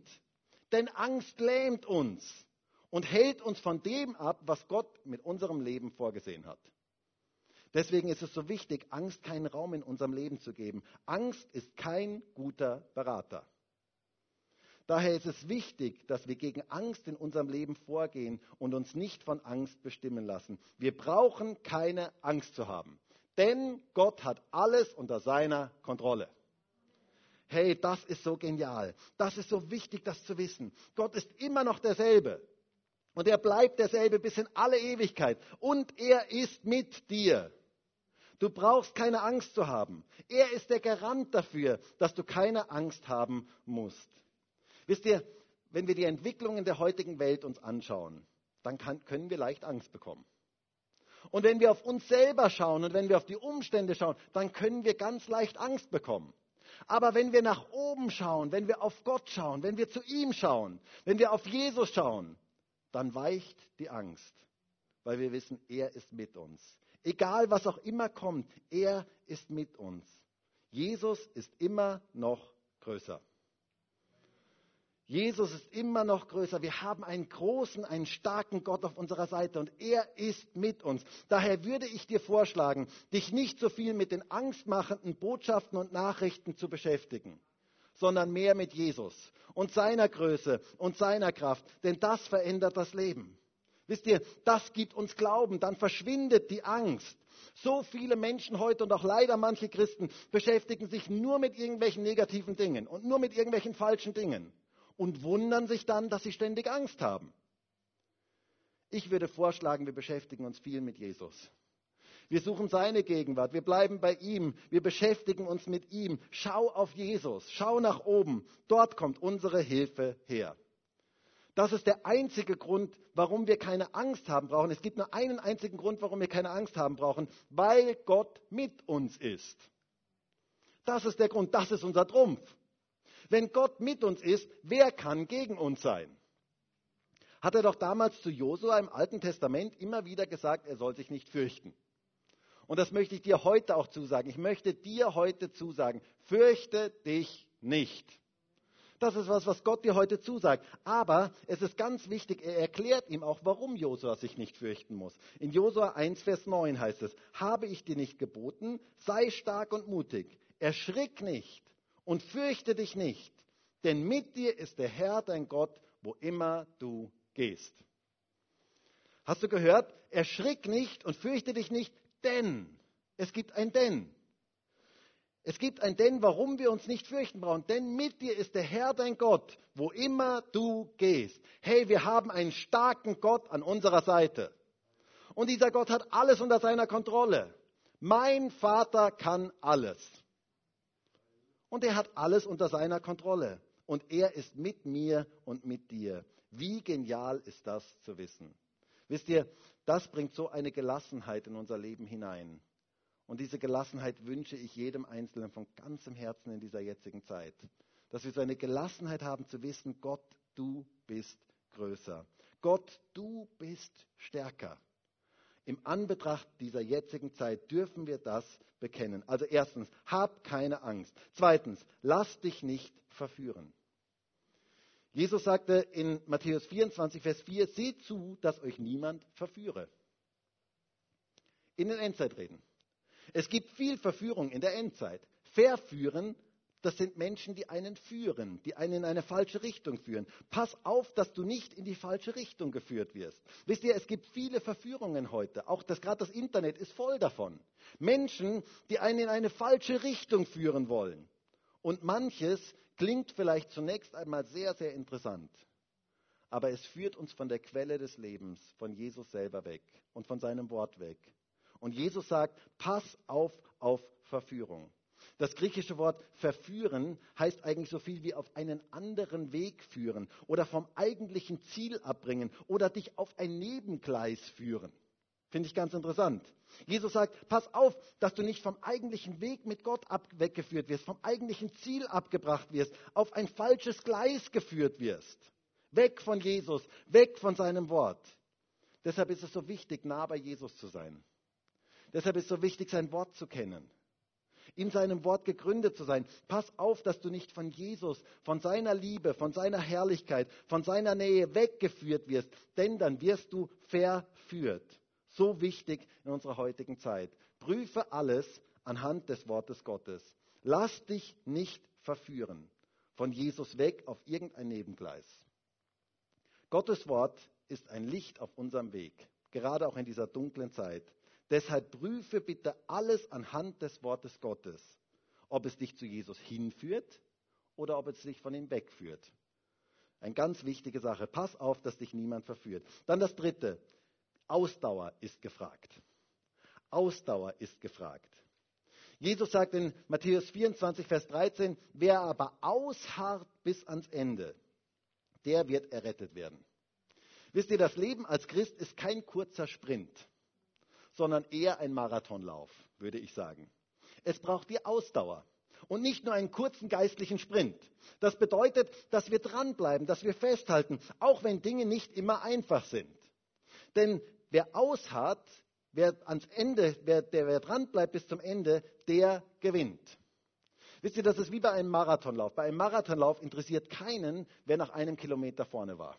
Speaker 1: Denn Angst lähmt uns und hält uns von dem ab, was Gott mit unserem Leben vorgesehen hat. Deswegen ist es so wichtig, Angst keinen Raum in unserem Leben zu geben. Angst ist kein guter Berater. Daher ist es wichtig, dass wir gegen Angst in unserem Leben vorgehen und uns nicht von Angst bestimmen lassen. Wir brauchen keine Angst zu haben, denn Gott hat alles unter seiner Kontrolle. Hey, das ist so genial. Das ist so wichtig, das zu wissen. Gott ist immer noch derselbe. Und er bleibt derselbe bis in alle Ewigkeit. Und er ist mit dir. Du brauchst keine Angst zu haben. Er ist der Garant dafür, dass du keine Angst haben musst. Wisst ihr, wenn wir die Entwicklungen der heutigen Welt uns anschauen, dann kann, können wir leicht Angst bekommen. Und wenn wir auf uns selber schauen und wenn wir auf die Umstände schauen, dann können wir ganz leicht Angst bekommen. Aber wenn wir nach oben schauen, wenn wir auf Gott schauen, wenn wir zu ihm schauen, wenn wir auf Jesus schauen, dann weicht die Angst, weil wir wissen, er ist mit uns. Egal was auch immer kommt, er ist mit uns. Jesus ist immer noch größer. Jesus ist immer noch größer. Wir haben einen großen, einen starken Gott auf unserer Seite und er ist mit uns. Daher würde ich dir vorschlagen, dich nicht so viel mit den angstmachenden Botschaften und Nachrichten zu beschäftigen, sondern mehr mit Jesus und seiner Größe und seiner Kraft, denn das verändert das Leben. Wisst ihr, das gibt uns Glauben, dann verschwindet die Angst. So viele Menschen heute und auch leider manche Christen beschäftigen sich nur mit irgendwelchen negativen Dingen und nur mit irgendwelchen falschen Dingen und wundern sich dann, dass sie ständig Angst haben. Ich würde vorschlagen, wir beschäftigen uns viel mit Jesus. Wir suchen seine Gegenwart, wir bleiben bei ihm, wir beschäftigen uns mit ihm. Schau auf Jesus, schau nach oben, dort kommt unsere Hilfe her. Das ist der einzige Grund, warum wir keine Angst haben brauchen. Es gibt nur einen einzigen Grund, warum wir keine Angst haben brauchen, weil Gott mit uns ist. Das ist der Grund, das ist unser Trumpf. Wenn Gott mit uns ist, wer kann gegen uns sein? Hat er doch damals zu Josua im Alten Testament immer wieder gesagt, er soll sich nicht fürchten. Und das möchte ich dir heute auch zusagen. Ich möchte dir heute zusagen, fürchte dich nicht. Das ist was, was Gott dir heute zusagt. Aber es ist ganz wichtig, er erklärt ihm auch, warum Josua sich nicht fürchten muss. In Josua 1, Vers 9 heißt es, habe ich dir nicht geboten, sei stark und mutig. erschrick nicht und fürchte dich nicht, denn mit dir ist der Herr dein Gott, wo immer du gehst. Hast du gehört? Erschrick nicht und fürchte dich nicht, denn es gibt ein Denn. Es gibt ein Denn, warum wir uns nicht fürchten brauchen. Denn mit dir ist der Herr dein Gott, wo immer du gehst. Hey, wir haben einen starken Gott an unserer Seite. Und dieser Gott hat alles unter seiner Kontrolle. Mein Vater kann alles. Und er hat alles unter seiner Kontrolle. Und er ist mit mir und mit dir. Wie genial ist das zu wissen. Wisst ihr, das bringt so eine Gelassenheit in unser Leben hinein. Und diese Gelassenheit wünsche ich jedem Einzelnen von ganzem Herzen in dieser jetzigen Zeit. Dass wir so eine Gelassenheit haben zu wissen, Gott, du bist größer. Gott, du bist stärker. Im Anbetracht dieser jetzigen Zeit dürfen wir das bekennen. Also erstens, hab keine Angst. Zweitens, lass dich nicht verführen. Jesus sagte in Matthäus 24, Vers 4, seht zu, dass euch niemand verführe. In den Endzeitreden. Es gibt viel Verführung in der Endzeit. Verführen, das sind Menschen, die einen führen, die einen in eine falsche Richtung führen. Pass auf, dass du nicht in die falsche Richtung geführt wirst. Wisst ihr, es gibt viele Verführungen heute. Auch das, gerade das Internet ist voll davon. Menschen, die einen in eine falsche Richtung führen wollen. Und manches klingt vielleicht zunächst einmal sehr, sehr interessant. Aber es führt uns von der Quelle des Lebens, von Jesus selber weg und von seinem Wort weg. Und Jesus sagt, pass auf auf Verführung. Das griechische Wort verführen heißt eigentlich so viel wie auf einen anderen Weg führen oder vom eigentlichen Ziel abbringen oder dich auf ein Nebengleis führen. Finde ich ganz interessant. Jesus sagt, pass auf, dass du nicht vom eigentlichen Weg mit Gott weggeführt wirst, vom eigentlichen Ziel abgebracht wirst, auf ein falsches Gleis geführt wirst. Weg von Jesus, weg von seinem Wort. Deshalb ist es so wichtig, nah bei Jesus zu sein. Deshalb ist es so wichtig, sein Wort zu kennen. In seinem Wort gegründet zu sein. Pass auf, dass du nicht von Jesus, von seiner Liebe, von seiner Herrlichkeit, von seiner Nähe weggeführt wirst, denn dann wirst du verführt. So wichtig in unserer heutigen Zeit. Prüfe alles anhand des Wortes Gottes. Lass dich nicht verführen von Jesus weg auf irgendein Nebengleis. Gottes Wort ist ein Licht auf unserem Weg, gerade auch in dieser dunklen Zeit. Deshalb prüfe bitte alles anhand des Wortes Gottes, ob es dich zu Jesus hinführt oder ob es dich von ihm wegführt. Eine ganz wichtige Sache. Pass auf, dass dich niemand verführt. Dann das dritte. Ausdauer ist gefragt. Ausdauer ist gefragt. Jesus sagt in Matthäus 24, Vers 13, wer aber ausharrt bis ans Ende, der wird errettet werden. Wisst ihr, das Leben als Christ ist kein kurzer Sprint, sondern eher ein Marathonlauf, würde ich sagen. Es braucht die Ausdauer und nicht nur einen kurzen geistlichen Sprint. Das bedeutet, dass wir dranbleiben, dass wir festhalten, auch wenn Dinge nicht immer einfach sind. Denn wer ausharrt, wer ans Ende, wer, der, wer dran bleibt bis zum Ende, der gewinnt. Wisst ihr, das ist wie bei einem Marathonlauf. Bei einem Marathonlauf interessiert keinen, wer nach einem Kilometer vorne war.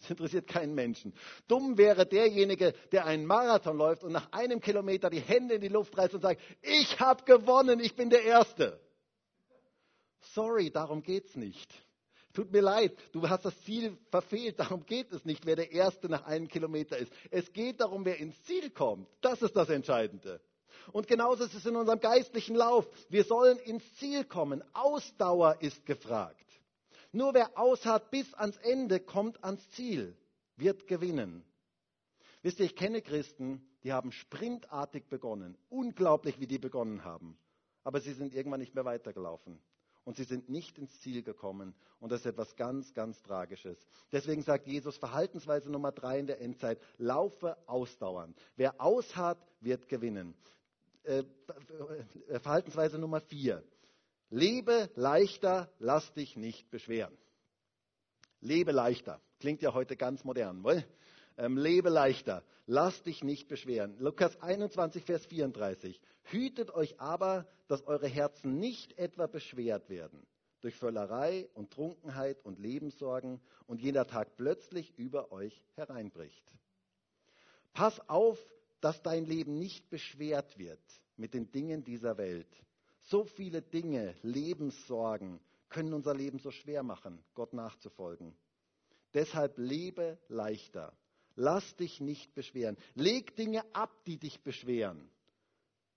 Speaker 1: Das interessiert keinen Menschen. Dumm wäre derjenige, der einen Marathon läuft und nach einem Kilometer die Hände in die Luft reißt und sagt, ich habe gewonnen, ich bin der Erste. Sorry, darum geht's nicht. Tut mir leid, du hast das Ziel verfehlt. Darum geht es nicht, wer der Erste nach einem Kilometer ist. Es geht darum, wer ins Ziel kommt. Das ist das Entscheidende. Und genauso ist es in unserem geistlichen Lauf. Wir sollen ins Ziel kommen. Ausdauer ist gefragt. Nur wer ausharrt bis ans Ende, kommt ans Ziel, wird gewinnen. Wisst ihr, ich kenne Christen, die haben sprintartig begonnen. Unglaublich, wie die begonnen haben. Aber sie sind irgendwann nicht mehr weitergelaufen und sie sind nicht ins Ziel gekommen. Und das ist etwas ganz, ganz Tragisches. Deswegen sagt Jesus Verhaltensweise Nummer drei in der Endzeit, laufe ausdauernd. Wer ausharrt, wird gewinnen. Äh, äh, Verhaltensweise Nummer vier, lebe leichter, lass dich nicht beschweren. Lebe leichter. Klingt ja heute ganz modern, wohl? Ähm, lebe leichter, lass dich nicht beschweren. Lukas 21, Vers 34. Hütet euch aber, dass eure Herzen nicht etwa beschwert werden durch Völlerei und Trunkenheit und Lebenssorgen und jener Tag plötzlich über euch hereinbricht. Pass auf, dass dein Leben nicht beschwert wird mit den Dingen dieser Welt, So viele Dinge, Lebenssorgen können unser Leben so schwer machen, Gott nachzufolgen. Deshalb lebe leichter. Lass dich nicht beschweren. Leg Dinge ab, die dich beschweren,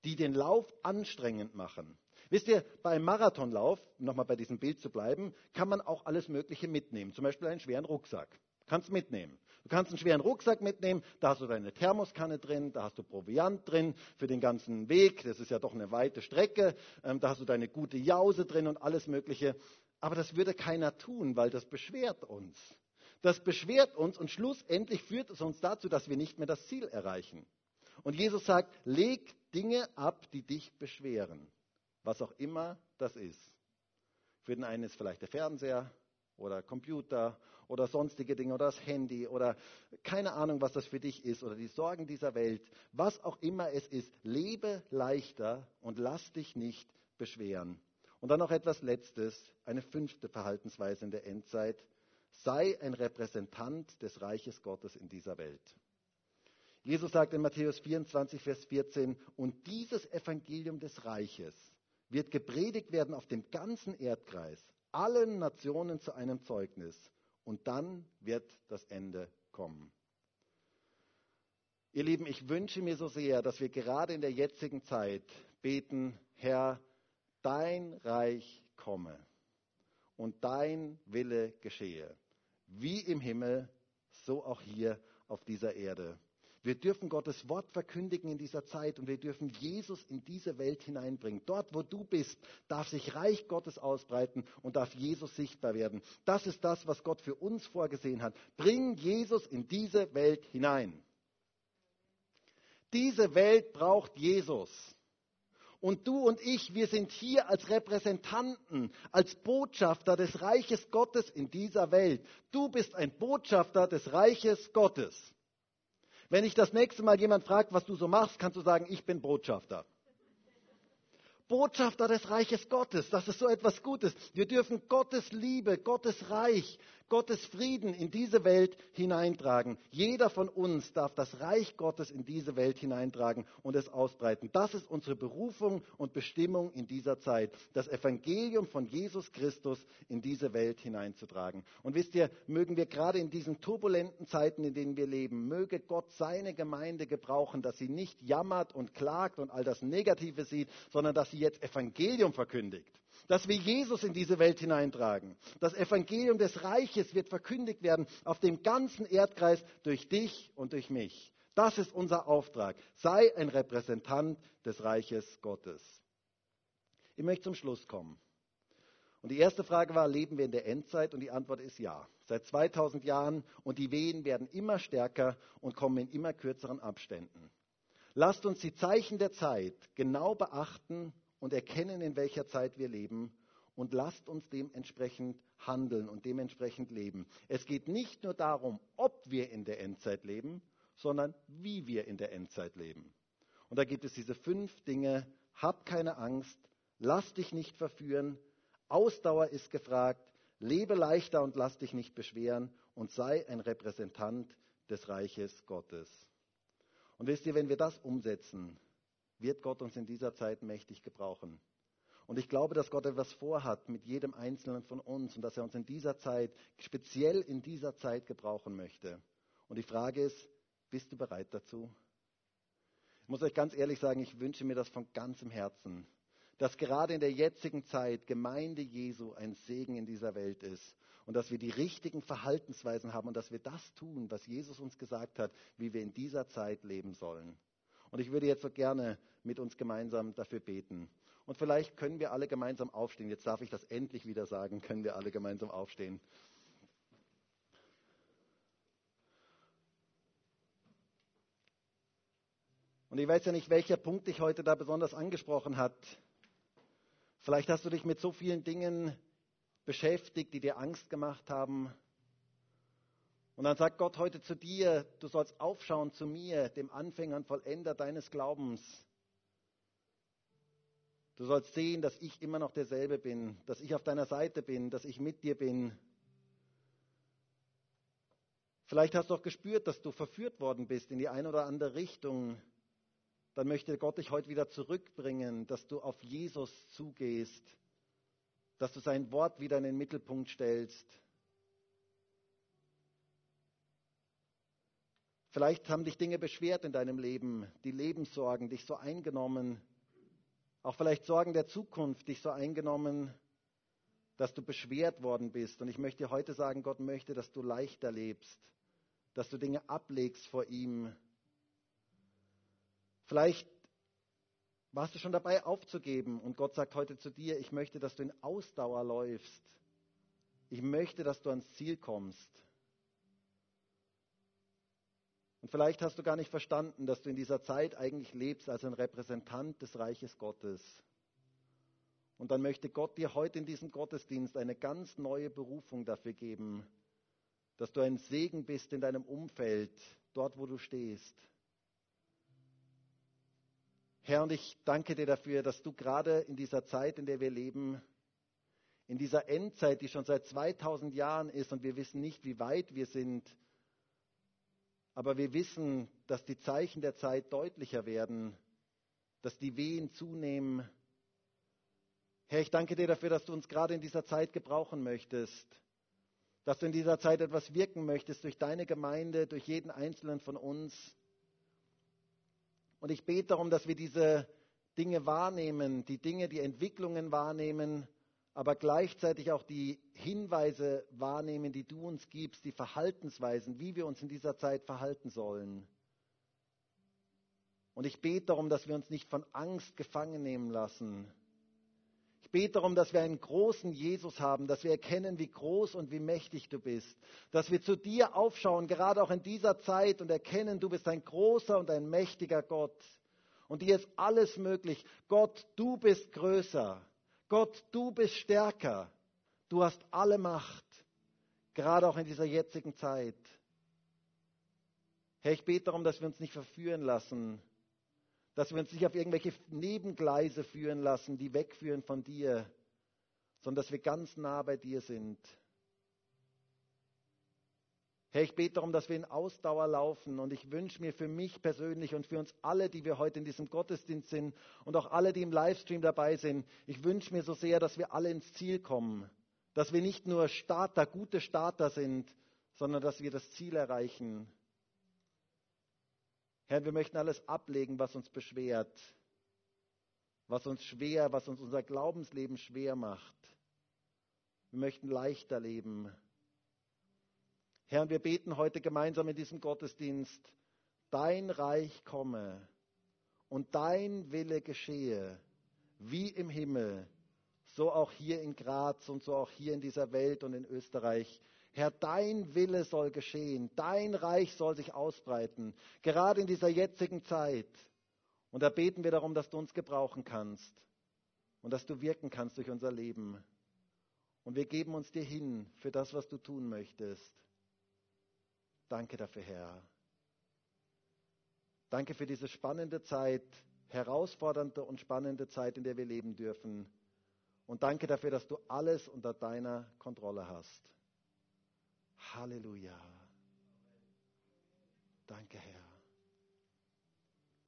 Speaker 1: die den Lauf anstrengend machen. Wisst ihr, beim Marathonlauf, um nochmal bei diesem Bild zu bleiben, kann man auch alles Mögliche mitnehmen. Zum Beispiel einen schweren Rucksack. Kannst mitnehmen. Du kannst einen schweren Rucksack mitnehmen, da hast du deine Thermoskanne drin, da hast du Proviant drin für den ganzen Weg, das ist ja doch eine weite Strecke, ähm, da hast du deine gute Jause drin und alles Mögliche. Aber das würde keiner tun, weil das beschwert uns. Das beschwert uns und schlussendlich führt es uns dazu, dass wir nicht mehr das Ziel erreichen. Und Jesus sagt, leg Dinge ab, die dich beschweren was auch immer das ist. Für den einen ist vielleicht der Fernseher oder Computer oder sonstige Dinge oder das Handy oder keine Ahnung, was das für dich ist oder die Sorgen dieser Welt. Was auch immer es ist, lebe leichter und lass dich nicht beschweren. Und dann noch etwas Letztes, eine fünfte Verhaltensweise in der Endzeit. Sei ein Repräsentant des Reiches Gottes in dieser Welt. Jesus sagt in Matthäus 24, Vers 14, und dieses Evangelium des Reiches wird gepredigt werden auf dem ganzen Erdkreis, allen Nationen zu einem Zeugnis. Und dann wird das Ende kommen. Ihr Lieben, ich wünsche mir so sehr, dass wir gerade in der jetzigen Zeit beten, Herr, dein Reich komme und dein Wille geschehe, wie im Himmel, so auch hier auf dieser Erde. Wir dürfen Gottes Wort verkündigen in dieser Zeit und wir dürfen Jesus in diese Welt hineinbringen. Dort, wo du bist, darf sich Reich Gottes ausbreiten und darf Jesus sichtbar werden. Das ist das, was Gott für uns vorgesehen hat. Bring Jesus in diese Welt hinein. Diese Welt braucht Jesus. Und du und ich, wir sind hier als Repräsentanten, als Botschafter des Reiches Gottes in dieser Welt. Du bist ein Botschafter des Reiches Gottes. Wenn ich das nächste Mal jemand fragt, was du so machst, kannst du sagen, ich bin Botschafter. Botschafter des Reiches Gottes, das ist so etwas Gutes. Wir dürfen Gottes Liebe, Gottes Reich, Gottes Frieden in diese Welt hineintragen. Jeder von uns darf das Reich Gottes in diese Welt hineintragen und es ausbreiten. Das ist unsere Berufung und Bestimmung in dieser Zeit, das Evangelium von Jesus Christus in diese Welt hineinzutragen. Und wisst ihr, mögen wir gerade in diesen turbulenten Zeiten, in denen wir leben, möge Gott seine Gemeinde gebrauchen, dass sie nicht jammert und klagt und all das Negative sieht, sondern dass sie jetzt Evangelium verkündigt dass wir Jesus in diese Welt hineintragen. Das Evangelium des Reiches wird verkündigt werden auf dem ganzen Erdkreis durch dich und durch mich. Das ist unser Auftrag. Sei ein Repräsentant des Reiches Gottes. Ich möchte zum Schluss kommen. Und die erste Frage war, leben wir in der Endzeit? Und die Antwort ist ja. Seit 2000 Jahren und die Wehen werden immer stärker und kommen in immer kürzeren Abständen. Lasst uns die Zeichen der Zeit genau beachten und erkennen, in welcher Zeit wir leben und lasst uns dementsprechend handeln und dementsprechend leben. Es geht nicht nur darum, ob wir in der Endzeit leben, sondern wie wir in der Endzeit leben. Und da gibt es diese fünf Dinge. Hab keine Angst, lass dich nicht verführen, Ausdauer ist gefragt, lebe leichter und lass dich nicht beschweren und sei ein Repräsentant des Reiches Gottes. Und wisst ihr, wenn wir das umsetzen, wird Gott uns in dieser Zeit mächtig gebrauchen. Und ich glaube, dass Gott etwas vorhat mit jedem Einzelnen von uns und dass er uns in dieser Zeit, speziell in dieser Zeit gebrauchen möchte. Und die Frage ist, bist du bereit dazu? Ich muss euch ganz ehrlich sagen, ich wünsche mir das von ganzem Herzen, dass gerade in der jetzigen Zeit Gemeinde Jesu ein Segen in dieser Welt ist und dass wir die richtigen Verhaltensweisen haben und dass wir das tun, was Jesus uns gesagt hat, wie wir in dieser Zeit leben sollen. Und ich würde jetzt so gerne mit uns gemeinsam dafür beten. Und vielleicht können wir alle gemeinsam aufstehen. Jetzt darf ich das endlich wieder sagen, können wir alle gemeinsam aufstehen. Und ich weiß ja nicht, welcher Punkt dich heute da besonders angesprochen hat. Vielleicht hast du dich mit so vielen Dingen beschäftigt, die dir Angst gemacht haben, und dann sagt Gott heute zu dir, du sollst aufschauen zu mir, dem Anfänger und Vollender deines Glaubens. Du sollst sehen, dass ich immer noch derselbe bin, dass ich auf deiner Seite bin, dass ich mit dir bin. Vielleicht hast du auch gespürt, dass du verführt worden bist in die eine oder andere Richtung. dann möchte Gott dich heute wieder zurückbringen, dass du auf Jesus zugehst, dass du sein Wort wieder in den Mittelpunkt stellst. Vielleicht haben dich Dinge beschwert in deinem Leben, die Lebenssorgen dich so eingenommen, auch vielleicht Sorgen der Zukunft dich so eingenommen, dass du beschwert worden bist. Und ich möchte dir heute sagen, Gott möchte, dass du leichter lebst, dass du Dinge ablegst vor ihm. Vielleicht warst du schon dabei aufzugeben und Gott sagt heute zu dir, ich möchte, dass du in Ausdauer läufst. Ich möchte, dass du ans Ziel kommst. Und vielleicht hast du gar nicht verstanden, dass du in dieser Zeit eigentlich lebst als ein Repräsentant des Reiches Gottes. Und dann möchte Gott dir heute in diesem Gottesdienst eine ganz neue Berufung dafür geben, dass du ein Segen bist in deinem Umfeld, dort wo du stehst. Herr, und ich danke dir dafür, dass du gerade in dieser Zeit, in der wir leben, in dieser Endzeit, die schon seit 2000 Jahren ist und wir wissen nicht, wie weit wir sind, aber wir wissen, dass die Zeichen der Zeit deutlicher werden, dass die Wehen zunehmen. Herr, ich danke dir dafür, dass du uns gerade in dieser Zeit gebrauchen möchtest, dass du in dieser Zeit etwas wirken möchtest durch deine Gemeinde, durch jeden einzelnen von uns. Und ich bete darum, dass wir diese Dinge wahrnehmen, die Dinge, die Entwicklungen wahrnehmen, aber gleichzeitig auch die Hinweise wahrnehmen, die du uns gibst, die Verhaltensweisen, wie wir uns in dieser Zeit verhalten sollen. Und ich bete darum, dass wir uns nicht von Angst gefangen nehmen lassen. Ich bete darum, dass wir einen großen Jesus haben, dass wir erkennen, wie groß und wie mächtig du bist, dass wir zu dir aufschauen, gerade auch in dieser Zeit und erkennen, du bist ein großer und ein mächtiger Gott. Und dir ist alles möglich. Gott, du bist größer. Gott, du bist stärker. Du hast alle Macht, gerade auch in dieser jetzigen Zeit. Herr, ich bete darum, dass wir uns nicht verführen lassen, dass wir uns nicht auf irgendwelche Nebengleise führen lassen, die wegführen von dir, sondern dass wir ganz nah bei dir sind. Herr, ich bete darum, dass wir in Ausdauer laufen und ich wünsche mir für mich persönlich und für uns alle, die wir heute in diesem Gottesdienst sind und auch alle, die im Livestream dabei sind, ich wünsche mir so sehr, dass wir alle ins Ziel kommen, dass wir nicht nur Starter, gute Starter sind, sondern dass wir das Ziel erreichen. Herr, wir möchten alles ablegen, was uns beschwert, was uns schwer, was uns unser Glaubensleben schwer macht. Wir möchten leichter leben. Herr, wir beten heute gemeinsam in diesem Gottesdienst, dein Reich komme und dein Wille geschehe, wie im Himmel, so auch hier in Graz und so auch hier in dieser Welt und in Österreich. Herr, dein Wille soll geschehen, dein Reich soll sich ausbreiten, gerade in dieser jetzigen Zeit. Und da beten wir darum, dass du uns gebrauchen kannst und dass du wirken kannst durch unser Leben. Und wir geben uns dir hin für das, was du tun möchtest. Danke dafür, Herr. Danke für diese spannende Zeit, herausfordernde und spannende Zeit, in der wir leben dürfen. Und danke dafür, dass du alles unter deiner Kontrolle hast. Halleluja. Danke, Herr.